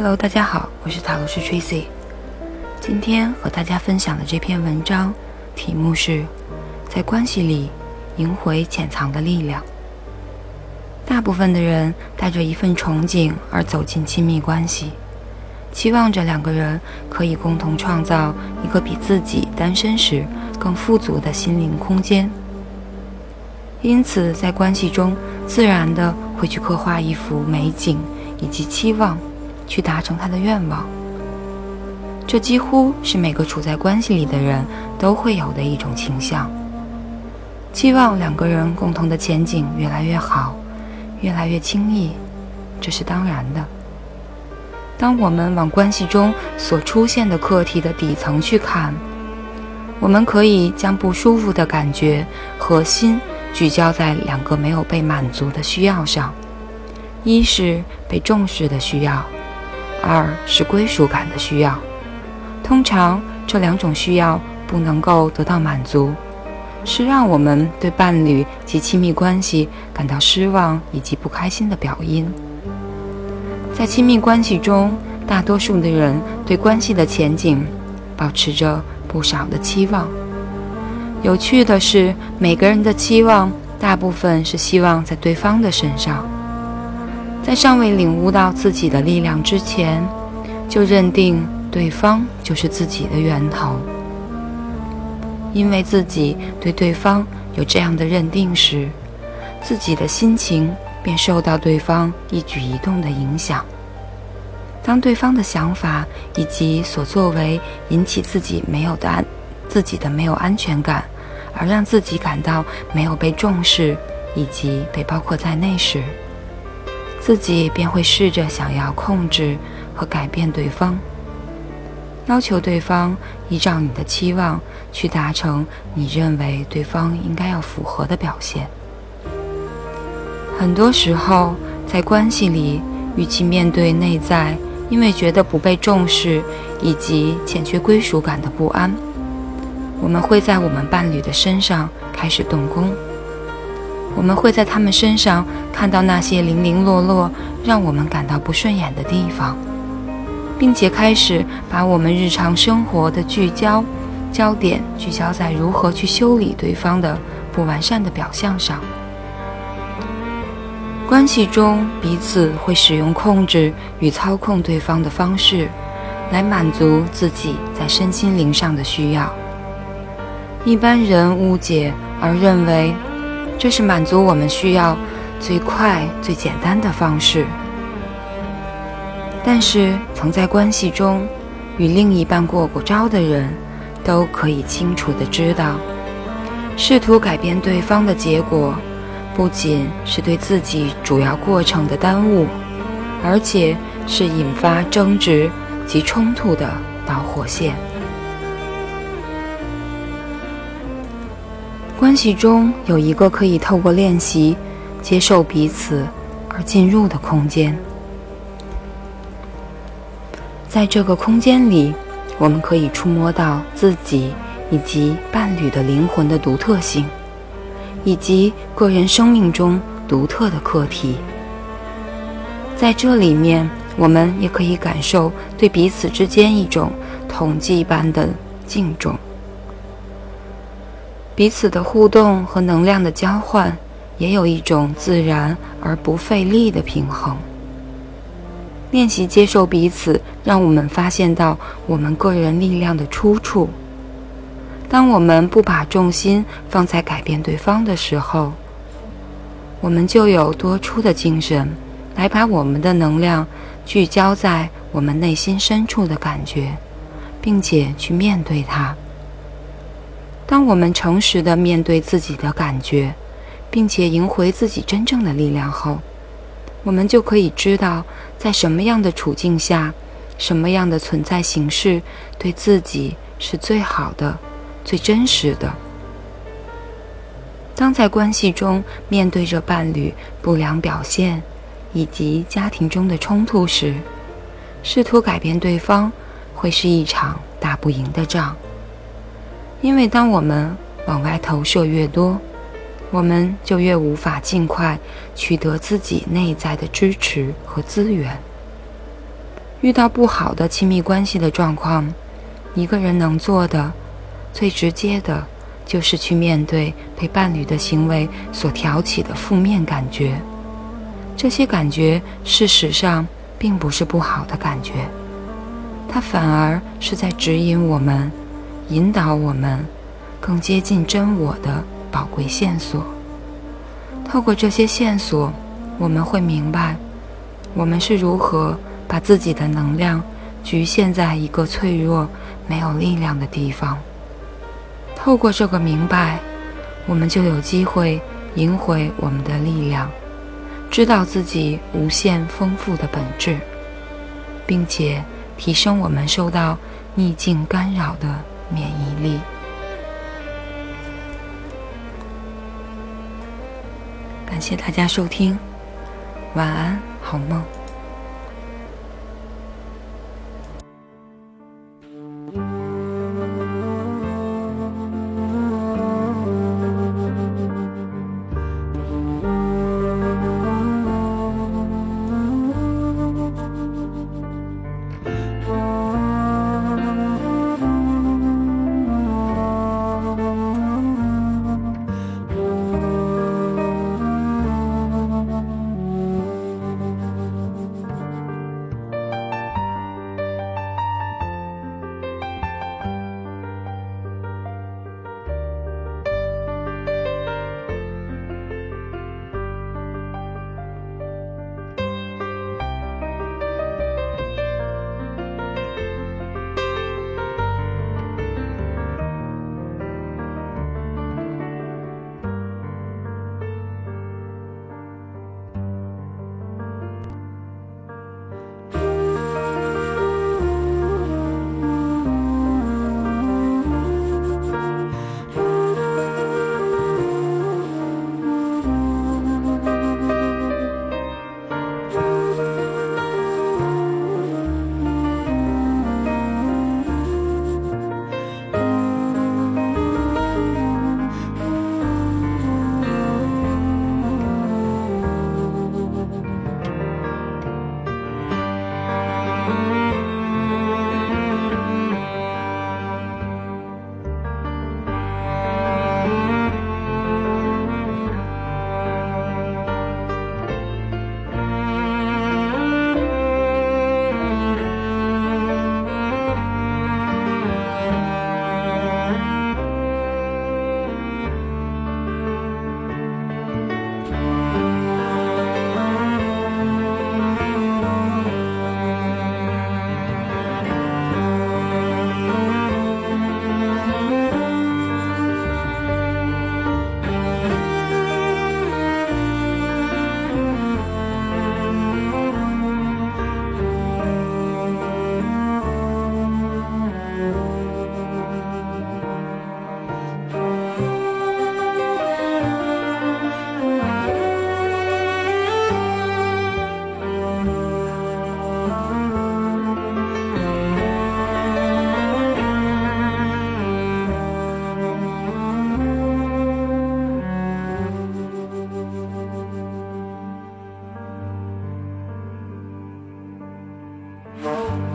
Hello，大家好，我是塔罗师 Tracy。今天和大家分享的这篇文章题目是在关系里赢回潜藏的力量。大部分的人带着一份憧憬而走进亲密关系，期望着两个人可以共同创造一个比自己单身时更富足的心灵空间。因此，在关系中自然的会去刻画一幅美景以及期望。去达成他的愿望，这几乎是每个处在关系里的人都会有的一种倾向。期望两个人共同的前景越来越好，越来越轻易，这是当然的。当我们往关系中所出现的课题的底层去看，我们可以将不舒服的感觉核心聚焦在两个没有被满足的需要上：一是被重视的需要。二是归属感的需要，通常这两种需要不能够得到满足，是让我们对伴侣及亲密关系感到失望以及不开心的表因。在亲密关系中，大多数的人对关系的前景保持着不少的期望。有趣的是，每个人的期望大部分是希望在对方的身上。在尚未领悟到自己的力量之前，就认定对方就是自己的源头。因为自己对对方有这样的认定时，自己的心情便受到对方一举一动的影响。当对方的想法以及所作为引起自己没有的安自己的没有安全感，而让自己感到没有被重视以及被包括在内时，自己便会试着想要控制和改变对方，要求对方依照你的期望去达成你认为对方应该要符合的表现。很多时候，在关系里，与其面对内在因为觉得不被重视以及欠缺归属感的不安，我们会在我们伴侣的身上开始动工。我们会在他们身上看到那些零零落落让我们感到不顺眼的地方，并且开始把我们日常生活的聚焦焦点聚焦在如何去修理对方的不完善的表象上。关系中，彼此会使用控制与操控对方的方式，来满足自己在身心灵上的需要。一般人误解而认为。这是满足我们需要最快、最简单的方式。但是，曾在关系中与另一半过过招的人，都可以清楚的知道，试图改变对方的结果，不仅是对自己主要过程的耽误，而且是引发争执及冲突的导火线。关系中有一个可以透过练习接受彼此而进入的空间，在这个空间里，我们可以触摸到自己以及伴侣的灵魂的独特性，以及个人生命中独特的课题。在这里面，我们也可以感受对彼此之间一种统计般的敬重。彼此的互动和能量的交换，也有一种自然而不费力的平衡。练习接受彼此，让我们发现到我们个人力量的出处。当我们不把重心放在改变对方的时候，我们就有多出的精神，来把我们的能量聚焦在我们内心深处的感觉，并且去面对它。当我们诚实的面对自己的感觉，并且赢回自己真正的力量后，我们就可以知道，在什么样的处境下，什么样的存在形式对自己是最好的、最真实的。当在关系中面对着伴侣不良表现以及家庭中的冲突时，试图改变对方会是一场打不赢的仗。因为当我们往外投射越多，我们就越无法尽快取得自己内在的支持和资源。遇到不好的亲密关系的状况，一个人能做的最直接的，就是去面对被伴侣的行为所挑起的负面感觉。这些感觉事实上并不是不好的感觉，它反而是在指引我们、引导我们更接近真我的宝贵线索。透过这些线索，我们会明白，我们是如何。把自己的能量局限在一个脆弱、没有力量的地方。透过这个明白，我们就有机会赢回我们的力量，知道自己无限丰富的本质，并且提升我们受到逆境干扰的免疫力。感谢大家收听，晚安，好梦。Oh.